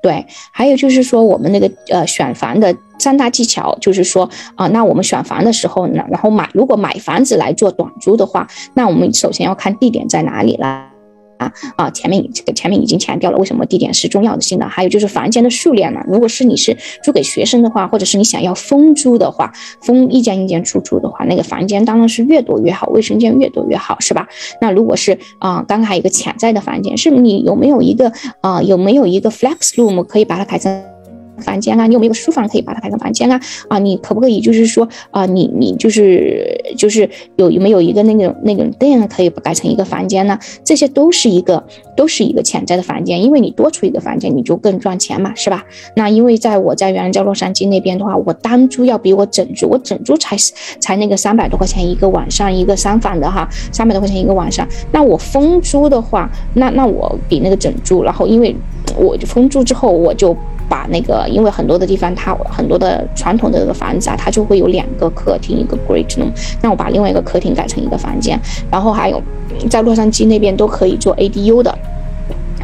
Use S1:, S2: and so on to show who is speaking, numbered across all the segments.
S1: 对，还有就是说我们那个呃选房的三大技巧，就是说啊，那我们选房的时候呢，然后买如果买房子来做短租的话，那我们首先要看地点在哪里了。啊啊，前面这个前面已经强调了，为什么地点是重要的性呢？还有就是房间的数量呢？如果是你是租给学生的话，或者是你想要封租的话，封一间一间出租的话，那个房间当然是越多越好，卫生间越多越好，是吧？那如果是啊，刚刚还有一个潜在的房间，是你有没有一个啊，有没有一个 flex room 可以把它改成？房间啊，你有没有书房可以把它改成房间啊？啊，你可不可以就是说啊，你你就是就是有有没有一个那种那种店可以改成一个房间呢？这些都是一个都是一个潜在的房间，因为你多出一个房间，你就更赚钱嘛，是吧？那因为在我在原来在洛杉矶那边的话，我单租要比我整租，我整租才才那个三百多块钱一个晚上一个三房的哈，三百多块钱一个晚上。那我分租的话，那那我比那个整租，然后因为我就分租之后我就。把那个，因为很多的地方，它很多的传统的这个房子啊，它就会有两个客厅，一个 great room。那我把另外一个客厅改成一个房间，然后还有在洛杉矶那边都可以做 ADU 的。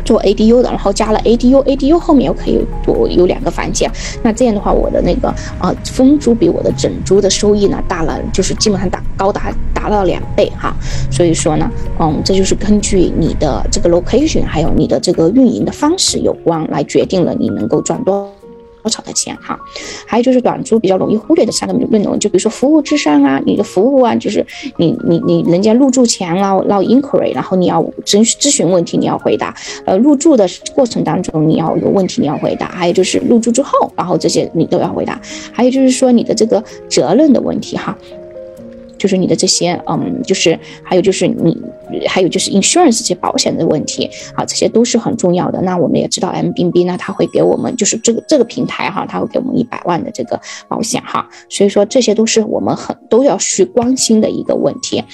S1: 做 ADU 的，然后加了 ADU，ADU 后面又可以多有两个房间，那这样的话，我的那个呃分租比我的整租的收益呢大了，就是基本上达高达达到两倍哈。所以说呢，嗯，这就是根据你的这个 location，还有你的这个运营的方式有关，来决定了你能够赚多。多少的钱哈？还有就是短租比较容易忽略的三个内容，就比如说服务至上啊，你的服务啊，就是你你你人家入住前啊，然后 inquiry，然后你要咨咨询问题你要回答，呃，入住的过程当中你要有问题你要回答，还有就是入住之后，然后这些你都要回答，还有就是说你的这个责任的问题哈。就是你的这些，嗯，就是还有就是你，还有就是 insurance 这些保险的问题啊，这些都是很重要的。那我们也知道 M B B 呢，它会给我们就是这个这个平台哈，它会给我们一百万的这个保险哈，所以说这些都是我们很都要去关心的一个问题。